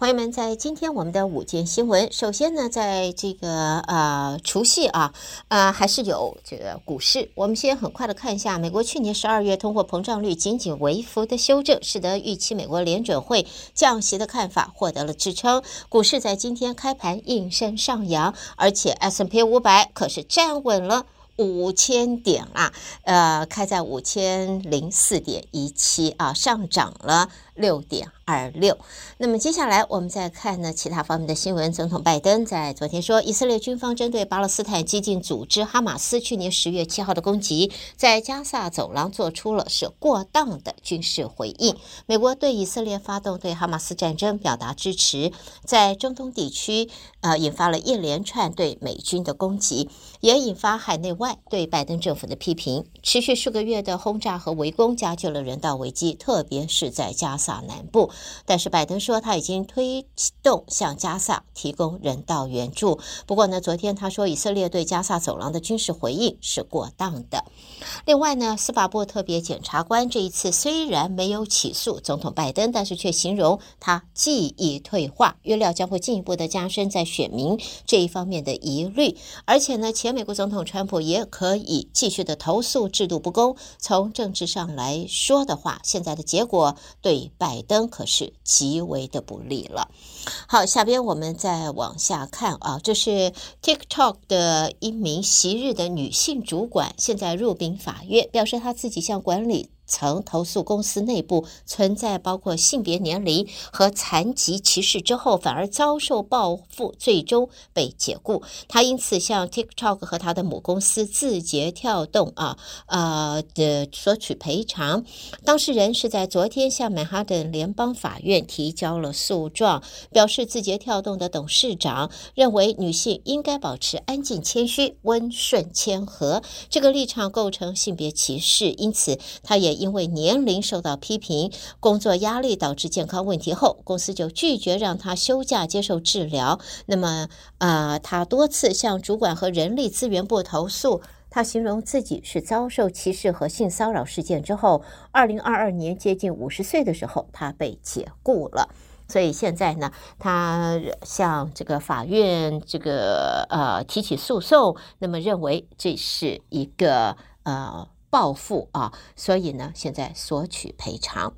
朋友们，在今天我们的午间新闻，首先呢，在这个呃除夕啊，呃还是有这个股市。我们先很快的看一下，美国去年十二月通货膨胀率仅仅微幅的修正，使得预期美国联准会降息的看法获得了支撑。股市在今天开盘应声上扬，而且 S&P 五百可是站稳了五千点啦，呃，开在五千零四点一七啊，上涨了六点。二六，那么接下来我们再看呢其他方面的新闻。总统拜登在昨天说，以色列军方针对巴勒斯坦激进组织哈马斯去年十月七号的攻击，在加萨走廊做出了是过当的军事回应。美国对以色列发动对哈马斯战争表达支持，在中东地区呃引发了一连串对美军的攻击，也引发海内外对拜登政府的批评。持续数个月的轰炸和围攻加剧了人道危机，特别是在加萨南部。但是拜登说他已经推动向加萨提供人道援助。不过呢，昨天他说以色列对加萨走廊的军事回应是过当的。另外呢，司法部特别检察官这一次虽然没有起诉总统拜登，但是却形容他记忆退化，预料将会进一步的加深在选民这一方面的疑虑。而且呢，前美国总统川普也可以继续的投诉制度不公。从政治上来说的话，现在的结果对拜登可是。极为的不利了。好，下边我们再往下看啊，这是 TikTok 的一名昔日的女性主管，现在入禀法院，表示她自己向管理。曾投诉公司内部存在包括性别、年龄和残疾歧视之后，反而遭受报复，最终被解雇。他因此向 TikTok 和他的母公司字节跳动啊呃的索取赔偿。当事人是在昨天向曼哈顿联邦法院提交了诉状，表示字节跳动的董事长认为女性应该保持安静、谦虚、温顺、谦和，这个立场构成性别歧视，因此他也。因为年龄受到批评，工作压力导致健康问题后，公司就拒绝让他休假接受治疗。那么，呃，他多次向主管和人力资源部投诉，他形容自己是遭受歧视和性骚扰事件之后，二零二二年接近五十岁的时候，他被解雇了。所以现在呢，他向这个法院这个呃提起诉讼，那么认为这是一个呃。报复啊，所以呢，现在索取赔偿。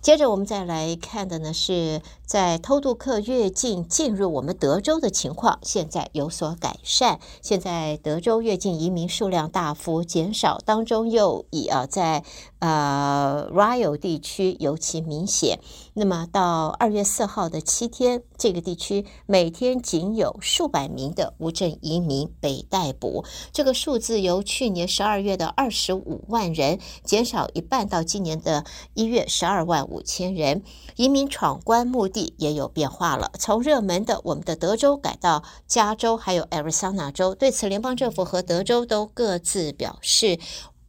接着我们再来看的呢，是在偷渡客越境进入我们德州的情况，现在有所改善。现在德州越境移民数量大幅减少，当中又以啊在呃 Rio 地区尤其明显。那么到二月四号的七天，这个地区每天仅有数百名的无证移民被逮捕，这个数字由去年十二月的二十五万人减少一半，到今年的一月十二万五千人。移民闯关目的也有变化了，从热门的我们的德州改到加州，还有 Arizona 州。对此，联邦政府和德州都各自表示，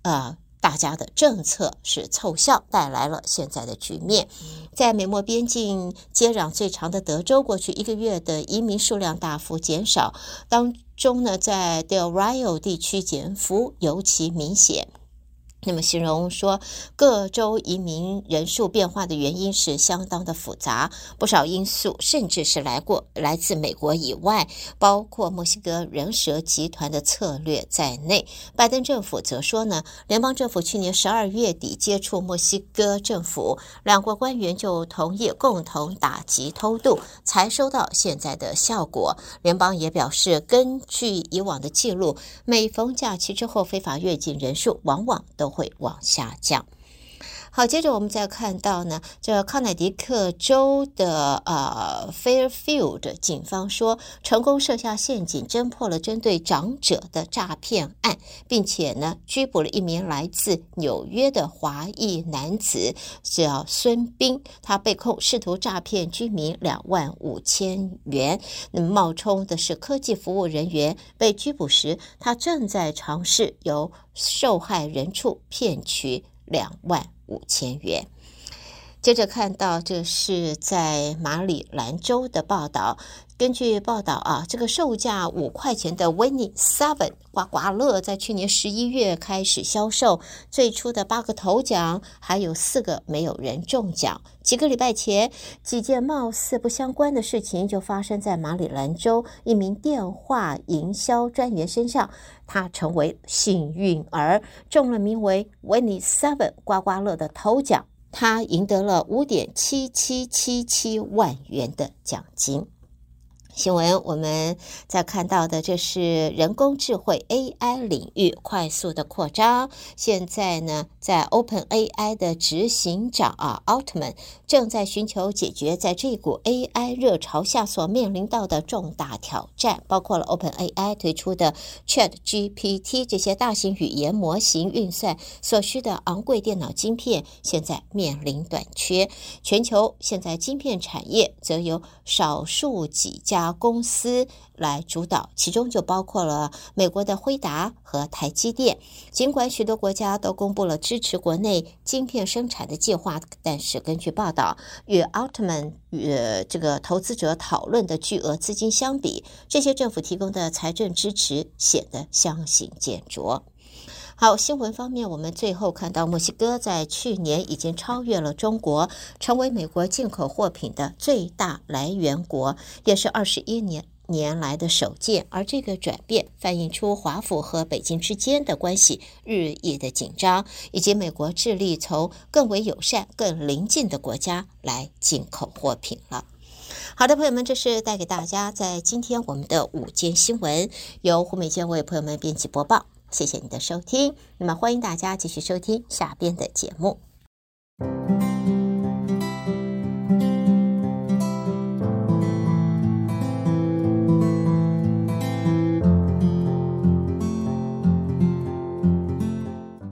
呃。大家的政策是凑效，带来了现在的局面。在美墨边境接壤最长的德州，过去一个月的移民数量大幅减少，当中呢，在 Del Rio 地区减幅尤其明显。那么形容说，各州移民人数变化的原因是相当的复杂，不少因素甚至是来过来自美国以外，包括墨西哥人蛇集团的策略在内。拜登政府则说呢，联邦政府去年十二月底接触墨西哥政府，两国官员就同意共同打击偷渡，才收到现在的效果。联邦也表示，根据以往的记录，每逢假期之后，非法越境人数往往都会往下降。好，接着我们再看到呢，这康乃狄克州的呃 Fairfield 警方说，成功设下陷阱，侦破了针对长者的诈骗案，并且呢，拘捕了一名来自纽约的华裔男子，叫孙斌，他被控试图诈骗居民两万五千元。那么冒充的是科技服务人员，被拘捕时，他正在尝试由受害人处骗取两万五千元。接着看到这是在马里兰州的报道。根据报道啊，这个售价五块钱的 Winnie Seven 刮刮乐在去年十一月开始销售，最初的八个头奖还有四个没有人中奖。几个礼拜前，几件貌似不相关的事情就发生在马里兰州一名电话营销专员身上，他成为幸运儿，中了名为 Winnie Seven 刮刮乐的头奖，他赢得了五点七七七七万元的奖金。新闻，我们在看到的，这是人工智慧 AI 领域快速的扩张。现在呢，在 OpenAI 的执行长啊，Altman 正在寻求解决在这股 AI 热潮下所面临到的重大挑战，包括了 OpenAI 推出的 ChatGPT 这些大型语言模型运算所需的昂贵电脑晶片，现在面临短缺。全球现在晶片产业则由少数几家。公司来主导，其中就包括了美国的辉达和台积电。尽管许多国家都公布了支持国内晶片生产的计划，但是根据报道，与奥特曼与这个投资者讨论的巨额资金相比，这些政府提供的财政支持显得相形见拙。好，新闻方面，我们最后看到墨西哥在去年已经超越了中国，成为美国进口货品的最大来源国，也是二十一年年来的首见。而这个转变反映出华府和北京之间的关系日益的紧张，以及美国致力从更为友善、更邻近的国家来进口货品了。好的，朋友们，这是带给大家在今天我们的午间新闻，由胡美娟为朋友们编辑播报。谢谢你的收听，那么欢迎大家继续收听下边的节目。